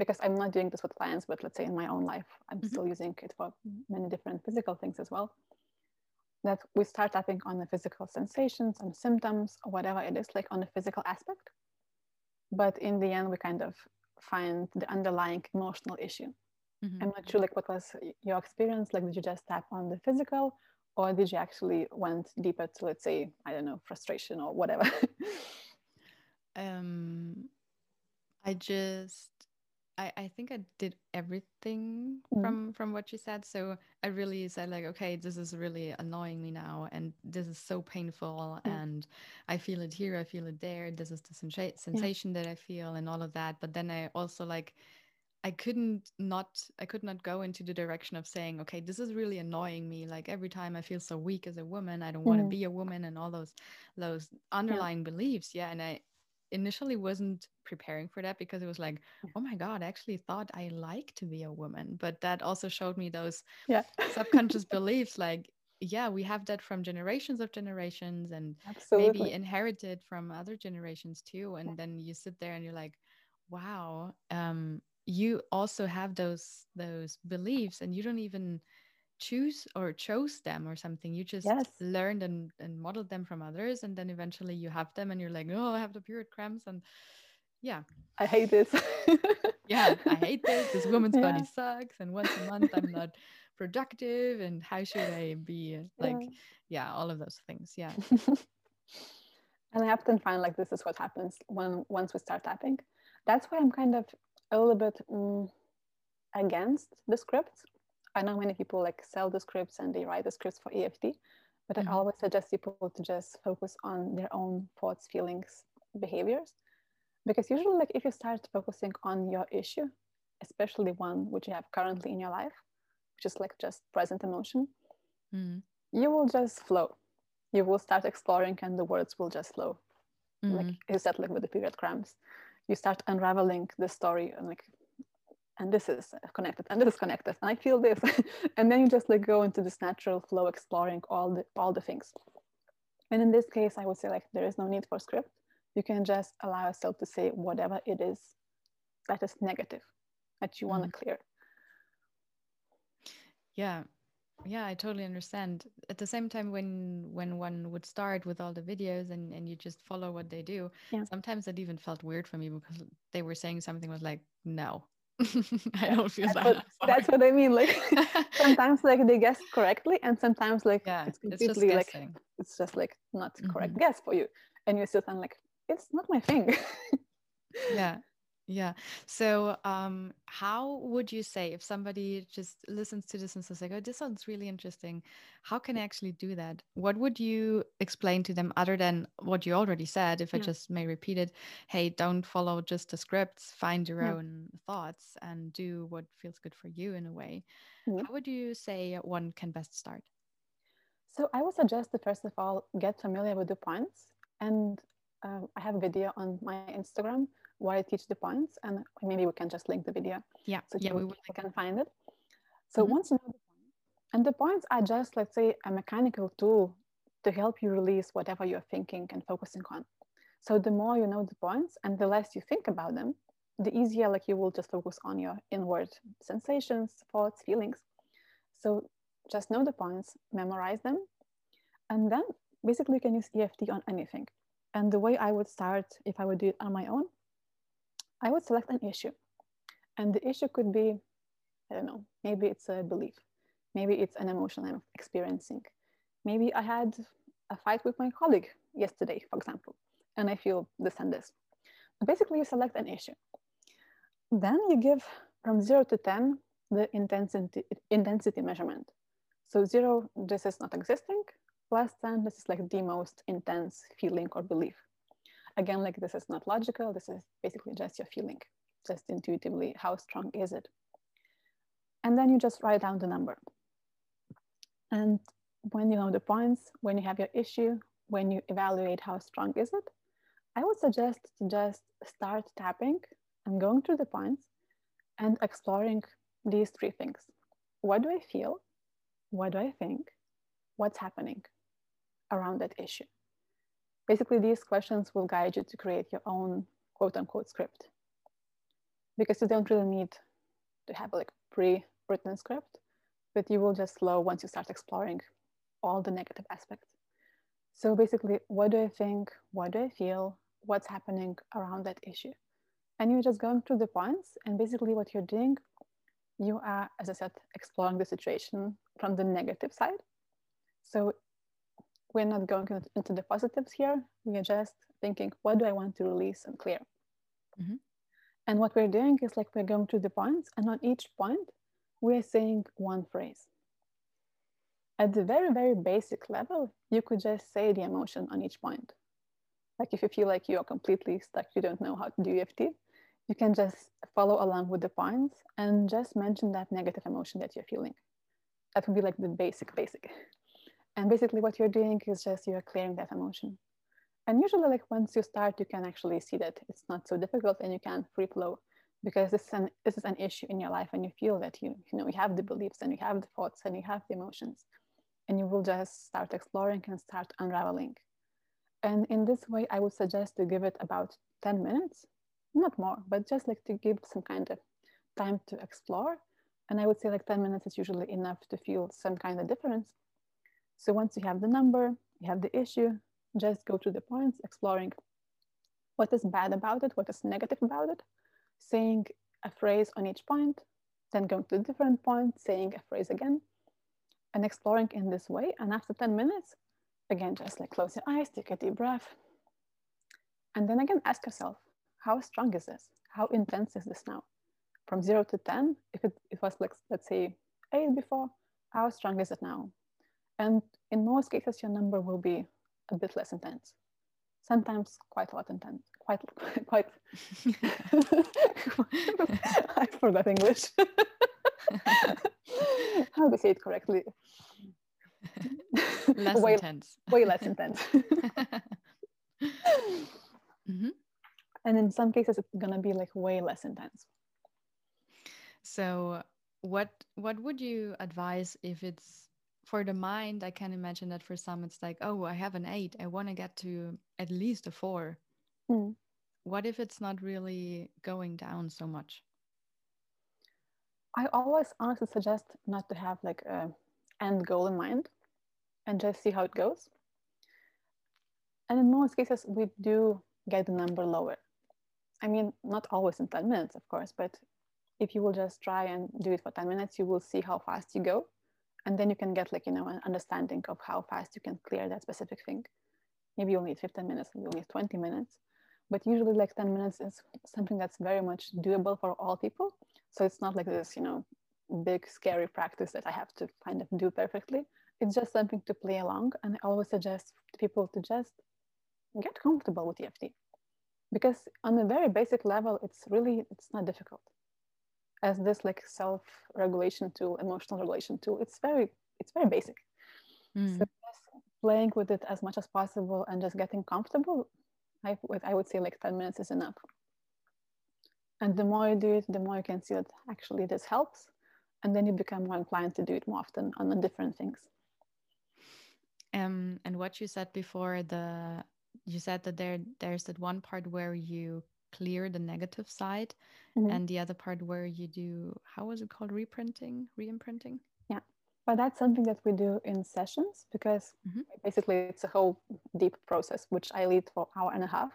because I'm not doing this with clients, but let's say in my own life, I'm Mhm. still using it for many different physical things as well. That we start tapping on the physical sensations and symptoms or whatever it is, like on the physical aspect. But in the end, we kind of find the underlying emotional issue. Mhm. I'm not sure like what was your experience. Like, did you just tap on the physical, or did you actually went deeper to let's say I don't know frustration or whatever? Um, I just, I, I think I did everything Mhm. from from what you said. So I really said like, okay, this is really annoying me now, and this is so painful, Yeah. and I feel it here, I feel it there. This is the sensa- sensation that I feel, and all of that. But then I also like. I couldn't not I could not go into the direction of saying, okay, this is really annoying me. Like every time I feel so weak as a woman, I don't want to be a woman and all those those underlying beliefs. Yeah. And I initially wasn't preparing for that because it was like, oh my God, I actually thought I like to be a woman. But that also showed me those yeah. subconscious beliefs like, yeah, we have that from generations of generations and Absolutely. maybe inherited from other generations too. And yeah. then you sit there and you're like, wow, um, you also have those those beliefs and you don't even choose or chose them or something you just yes. learned and, and modeled them from others and then eventually you have them and you're like oh i have the period cramps and yeah. I hate this. Yeah i hate this. This woman's yeah. body sucks and once a month i'm not productive and how should i be like yeah, yeah all of those things yeah. And i often find like this is what happens when once we start tapping. That's why i'm kind of a little bit um, against the scripts I know many people like sell the scripts and they write the scripts for EFT, but mm-hmm. I always suggest people to just focus on their own thoughts, feelings, behaviors. Because usually, like if you start focusing on your issue, especially one which you have currently in your life, which is like just present emotion, mm-hmm. you will just flow. You will start exploring and the words will just flow. Mm-hmm. Like you said, like with the period cramps, you start unraveling the story and like and this is connected and this is connected and i feel this. And then you just like go into this natural flow exploring all the all the things. And in this case i would say like there is no need for script. You can just allow yourself to say whatever it is that is negative that you want to mm. clear. Yeah. Yeah i totally understand. At the same time when when one would start with all the videos and and you just follow what they do yeah. sometimes it even felt weird for me because they were saying something was like no I don't feel that's that. What, that's what I mean. Like sometimes like they guess correctly and sometimes like yeah, it's completely it's like it's just like not correct mm-hmm. guess for you. And you still sound like, it's not my thing. yeah. Yeah. So, um, how would you say if somebody just listens to this and says like, "Oh, this sounds really interesting," how can I actually do that? What would you explain to them other than what you already said? If I just may repeat it, hey, don't follow just the scripts. Find your Yeah. own thoughts and do what feels good for you in a way. Mhm. How would you say one can best start? So I would suggest to first of all get familiar with the points, and um, I have a video on my Instagram where I teach the points, and maybe we can just link the video. Yeah, so yeah, we will. can find it. So mm-hmm. once you know the points, and the points are just let's say a mechanical tool to help you release whatever you're thinking and focusing on. So the more you know the points, and the less you think about them, the easier like you will just focus on your inward sensations, thoughts, feelings. So just know the points, memorize them, and then basically you can use EFT on anything. And the way I would start if I would do it on my own I would select an issue. And the issue could be, I don't know, maybe it's a belief. Maybe it's an emotion I'm experiencing. Maybe I had a fight with my colleague yesterday, for example, and I feel this and this. Basically, you select an issue. Then you give from zero to 10 the intensity, intensity measurement. So zero, this is not existing. Plus 10, this is like the most intense feeling or belief again, like this is not logical. This is basically just your feeling, just intuitively, how strong is it? And then you just write down the number. And when you know the points, when you have your issue, when you evaluate how strong is it, I would suggest to just start tapping and going through the points and exploring these three things. What do I feel? What do I think? What's happening around that issue? Basically, these questions will guide you to create your own quote unquote script because you don't really need to have like pre-written script, but you will just flow once you start exploring all the negative aspects. So basically, what do I think? What do I feel? What's happening around that issue? And you're just going through the points, and basically, what you're doing, you are, as I said, exploring the situation from the negative side. So we're not going into the positives here. We are just thinking, what do I want to release and clear? Mm-hmm. And what we're doing is like we're going through the points, and on each point, we're saying one phrase. At the very, very basic level, you could just say the emotion on each point. Like if you feel like you are completely stuck, you don't know how to do EFT, you can just follow along with the points and just mention that negative emotion that you're feeling. That would be like the basic, basic. And basically, what you're doing is just you're clearing that emotion. And usually, like once you start, you can actually see that it's not so difficult and you can free flow because this is an this is an issue in your life and you feel that you you know you have the beliefs and you have the thoughts and you have the emotions. And you will just start exploring and start unraveling. And in this way i would suggest to give it about 10 minutes not more but just like to give some kind of time to explore. And i would say like 10 minutes is usually enough to feel some kind of difference so once you have the number you have the issue just go to the points exploring what is bad about it what is negative about it saying a phrase on each point, then going to a different point, saying a phrase again, and exploring in this way. And after 10 minutes, again, just like close your eyes, take a deep breath. And then again, ask yourself, how strong is this? How intense is this now? From zero to 10, if it, it was like, let's say eight before, how strong is it now? And in most cases, your number will be a bit less intense. Sometimes quite a lot intense. Quite quite. I forgot english. How do you say it correctly. Less way, intense. way less intense. Mm-hmm. and in some cases it's gonna be like way less intense. So what what would you advise if it's for the mind, I can imagine that for some it's like, oh, I have an eight. I want to get to at least a four. Mm. What if it's not really going down so much? I always honestly suggest not to have like a end goal in mind and just see how it goes. And in most cases, we do get the number lower. I mean, not always in 10 minutes, of course, but if you will just try and do it for 10 minutes, you will see how fast you go and then you can get like you know an understanding of how fast you can clear that specific thing. Maybe you'll need 15 minutes maybe you'll need 20 minutes. But usually like 10 minutes is something that's very much doable for all people. So it's not like this you know big scary practice that i have to kind of do perfectly. It's just something to play along. And i always suggest people to just get comfortable with eft because on a very basic level it's really it's not difficult as this like self-regulation tool, emotional regulation tool. It's very it's very basic. Mm. So playing with it as much as possible and just getting comfortable, I would I would say like 10 minutes is enough. And the more you do it, the more you can see that actually this helps. And then you become more inclined to do it more often on the different things. Um, and what you said before, the you said that there there's that one part where you clear the negative side mm-hmm. and the other part where you do how was it called reprinting re-imprinting yeah but that's something that we do in sessions because mm-hmm. basically it's a whole deep process which i lead for hour and a half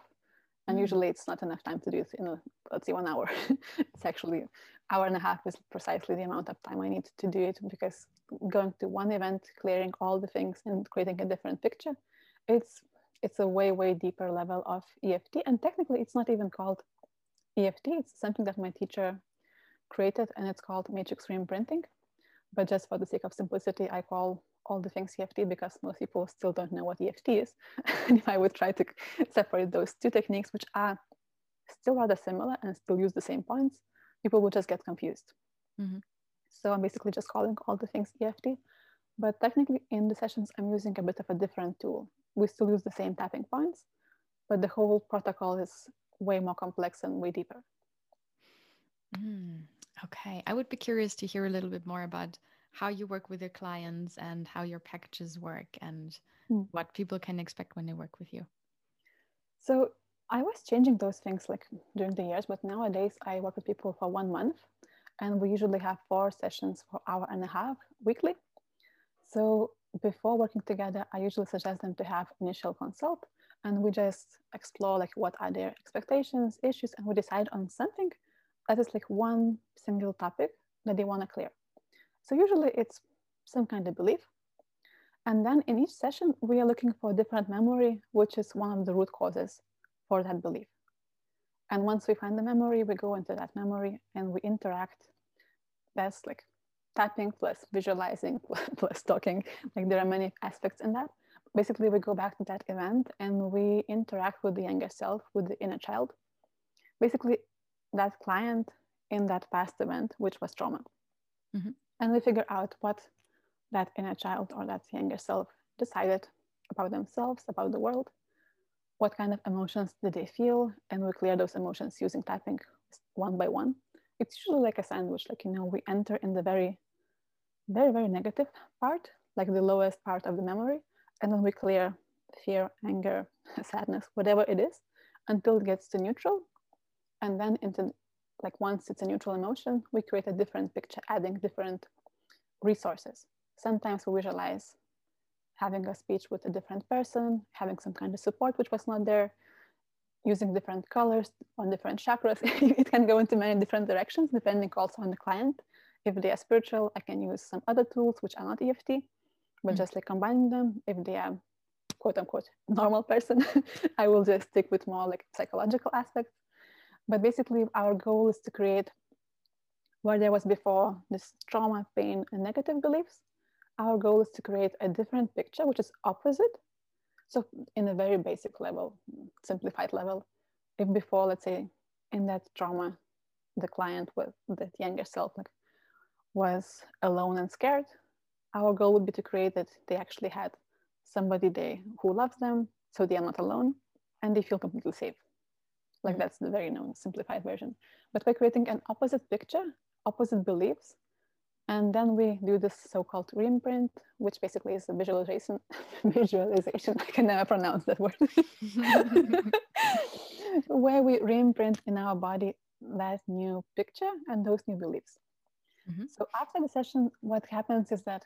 and mm-hmm. usually it's not enough time to do it in a, let's say one hour it's actually hour and a half is precisely the amount of time i need to do it because going to one event clearing all the things and creating a different picture it's it's a way way deeper level of eft and technically it's not even called eft it's something that my teacher created and it's called matrix reimprinting but just for the sake of simplicity i call all the things eft because most people still don't know what eft is. And if i would try to separate those two techniques which are still rather similar and still use the same points people would just get confused. Mm-hmm. so i'm basically just calling all the things eft but technically in the sessions i'm using a bit of a different tool we still use the same tapping points, but the whole protocol is way more complex and way deeper. Mm, okay. I would be curious to hear a little bit more about how you work with your clients and how your packages work and mm. what people can expect when they work with you. So I was changing those things like during the years, but nowadays I work with people for one month and we usually have four sessions for hour and a half weekly. So before working together, I usually suggest them to have initial consult and we just explore like what are their expectations, issues, and we decide on something that is like one single topic that they want to clear. So usually it's some kind of belief. And then in each session, we are looking for different memory, which is one of the root causes for that belief. And once we find the memory, we go into that memory and we interact. That's like tapping plus visualizing plus talking. Like there are many aspects in that. Basically, we go back to that event and we interact with the younger self, with the inner child. Basically, that client in that past event, which was trauma. Mm-hmm. And we figure out what that inner child or that younger self decided about themselves, about the world. what kind of emotions did they feel, and we clear those emotions using tapping one by one. It's usually like a sandwich, like you know, we enter in the very, very, very negative part, like the lowest part of the memory, and then we clear fear, anger, sadness, whatever it is, until it gets to neutral. And then into like once it's a neutral emotion, we create a different picture, adding different resources. Sometimes we visualize having a speech with a different person, having some kind of support which was not there, using different colors on different chakras. it can go into many different directions depending also on the client. If they are spiritual, I can use some other tools which are not EFT, but mm. just like combining them. If they are quote unquote normal person, I will just stick with more like psychological aspects. But basically, our goal is to create where there was before this trauma, pain, and negative beliefs. Our goal is to create a different picture, which is opposite. So, in a very basic level, simplified level, if before, let's say, in that trauma, the client with that younger self like, was alone and scared, our goal would be to create that they actually had somebody they who loves them, so they are not alone, and they feel completely safe. Like mm-hmm. that's the very known simplified version. But by creating an opposite picture, opposite beliefs, and then we do this so-called reimprint, which basically is a visualization. visualization. I can never pronounce that word. Where we reimprint in our body that new picture and those new beliefs. Mm-hmm. So after the session, what happens is that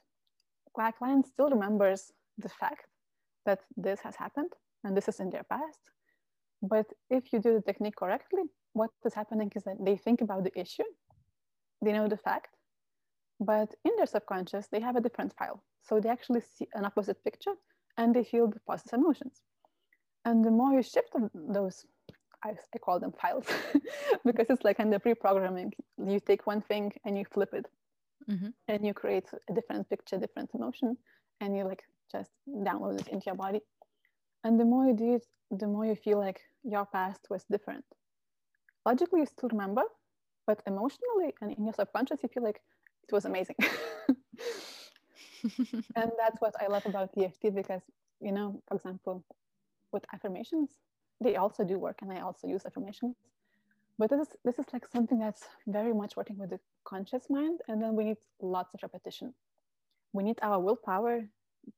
our client still remembers the fact that this has happened and this is in their past. But if you do the technique correctly, what is happening is that they think about the issue, they know the fact, but in their subconscious, they have a different file. So they actually see an opposite picture and they feel the positive emotions. And the more you shift those, I, I call them files, because it's like in the pre-programming, you take one thing and you flip it mm-hmm. and you create a different picture, different emotion, and you like just download it into your body. And the more you do it, the more you feel like your past was different. Logically, you still remember, but emotionally and in your subconscious, you feel like it was amazing. and that's what I love about EFT because, you know, for example, with affirmations, they also do work and I also use affirmations. But this is this is like something that's very much working with the conscious mind, and then we need lots of repetition. We need our willpower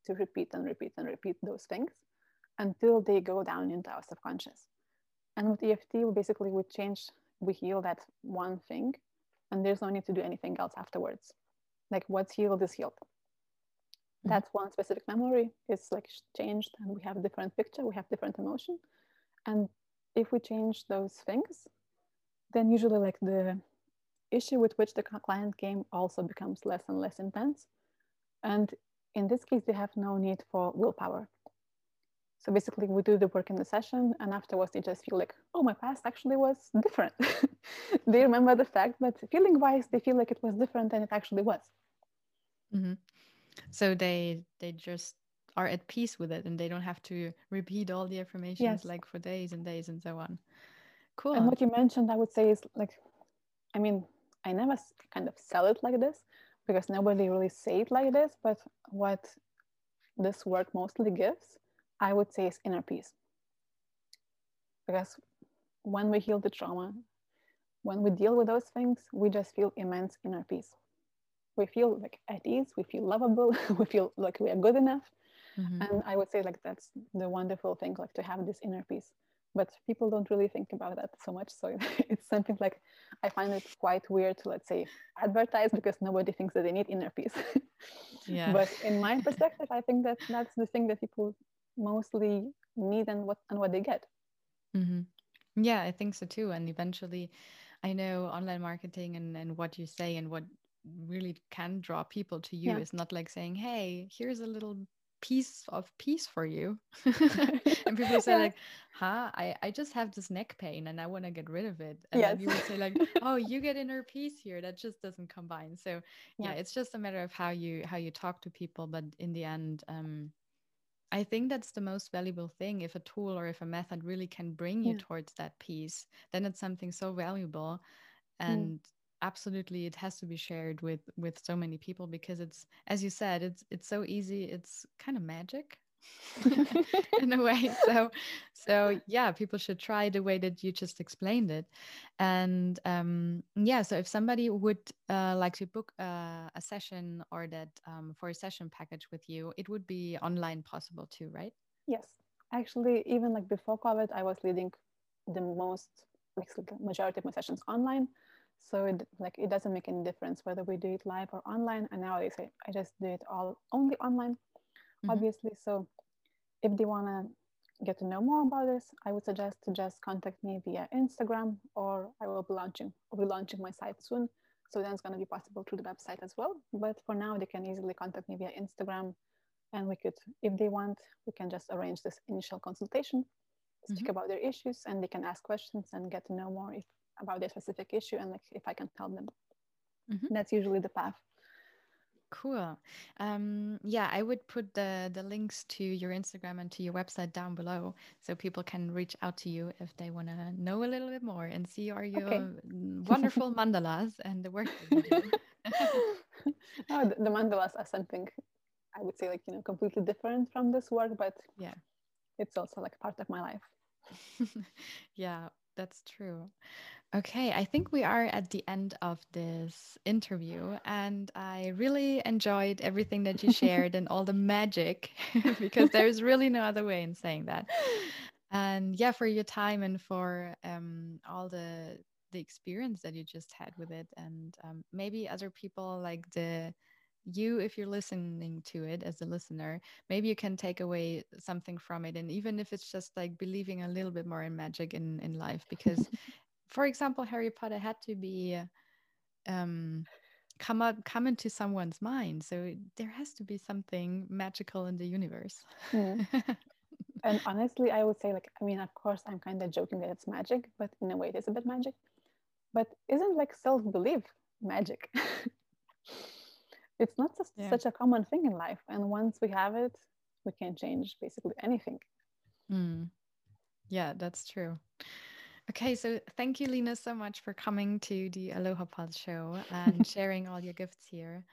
to repeat and repeat and repeat those things until they go down into our subconscious. And with EFT, we basically we change, we heal that one thing, and there's no need to do anything else afterwards. Like what's healed is healed. Mm-hmm. That's one specific memory. is like changed, and we have a different picture, we have different emotion. And if we change those things, then usually like the issue with which the client came also becomes less and less intense. And in this case, they have no need for willpower. So basically, we do the work in the session, and afterwards, they just feel like, oh, my past actually was different. they remember the fact, but feeling wise, they feel like it was different than it actually was. Mm-hmm. So they they just are at peace with it, and they don't have to repeat all the affirmations yes. like for days and days and so on. Cool. And what you mentioned, I would say, is like, I mean, I never kind of sell it like this, because nobody really say it like this, but what this work mostly gives, I would say is inner peace. Because when we heal the trauma, when we deal with those things, we just feel immense inner peace. We feel like at ease, we feel lovable, we feel like we are good enough. Mm-hmm. And I would say like that's the wonderful thing, like to have this inner peace but people don't really think about that so much so it's something like i find it quite weird to let's say advertise because nobody thinks that they need inner peace yeah but in my perspective i think that that's the thing that people mostly need and what and what they get mm-hmm. yeah i think so too and eventually i know online marketing and, and what you say and what really can draw people to you yeah. is not like saying hey here's a little piece of peace for you and people say like huh I, I just have this neck pain and i want to get rid of it and yes. then you would say like oh you get inner peace here that just doesn't combine so yeah. yeah it's just a matter of how you how you talk to people but in the end um I think that's the most valuable thing. If a tool or if a method really can bring you yeah. towards that peace, then it's something so valuable. Mm. And mm absolutely it has to be shared with with so many people because it's as you said it's it's so easy it's kind of magic in a way. So, so yeah, people should try the way that you just explained it. And um, yeah, so if somebody would uh, like to book uh, a session or that um, for a session package with you, it would be online possible too, right? Yes, actually, even like before COVID, I was leading the most, like majority of my sessions online. So it like it doesn't make any difference whether we do it live or online. And nowadays I, I just do it all only online, mm-hmm. obviously. So if they want to get to know more about this, I would suggest to just contact me via Instagram or I will be launching will be launching my site soon. So then it's going to be possible through the website as well. But for now, they can easily contact me via Instagram, and we could, if they want, we can just arrange this initial consultation, speak mm-hmm. about their issues, and they can ask questions and get to know more if, about their specific issue and like if I can help them. Mm-hmm. That's usually the path. Cool. Um, yeah, I would put the the links to your Instagram and to your website down below, so people can reach out to you if they want to know a little bit more and see all your okay. wonderful mandalas and the work that you do. oh, the, the mandalas are something I would say like you know completely different from this work, but yeah, it's also like part of my life. yeah, that's true. Okay, I think we are at the end of this interview, and I really enjoyed everything that you shared and all the magic because there's really no other way in saying that. And yeah, for your time and for um, all the the experience that you just had with it, and um, maybe other people like the you if you're listening to it as a listener maybe you can take away something from it and even if it's just like believing a little bit more in magic in in life because for example, Harry Potter had to be um, come up come into someone's mind. So there has to be something magical in the universe. And honestly, I would say like I mean, of course, I'm kind of joking that it's magic, but in a way, it is a bit magic. But isn't like self belief magic? it's not just yeah. such a common thing in life, and once we have it, we can change basically anything. Mm. Yeah, that's true. Okay, so thank you, Lena, so much for coming to the Aloha Pulse show and sharing all your gifts here.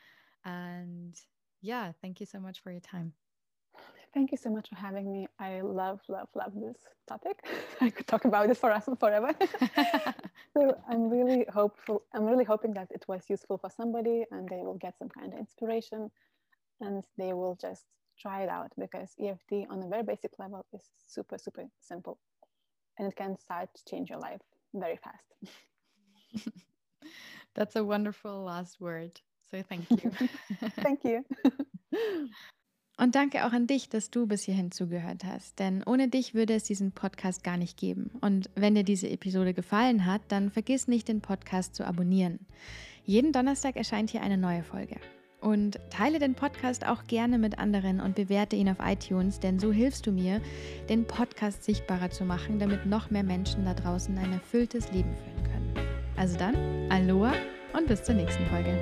And yeah, thank you so much for your time. Thank you so much for having me. I love, love, love this topic. I could talk about it for us forever. so I'm really hopeful. I'm really hoping that it was useful for somebody and they will get some kind of inspiration and they will just try it out because EFT on a very basic level is super, super simple and it can start to change your life very fast. That's a wonderful last word. So thank you. thank you. Und danke auch an dich, dass du bis hierhin zugehört hast. Denn ohne dich würde es diesen Podcast gar nicht geben. Und wenn dir diese Episode gefallen hat, dann vergiss nicht, den Podcast zu abonnieren. Jeden Donnerstag erscheint hier eine neue Folge. Und teile den Podcast auch gerne mit anderen und bewerte ihn auf iTunes, denn so hilfst du mir, den Podcast sichtbarer zu machen, damit noch mehr Menschen da draußen ein erfülltes Leben führen können. Also dann, Aloha und bis zur nächsten Folge.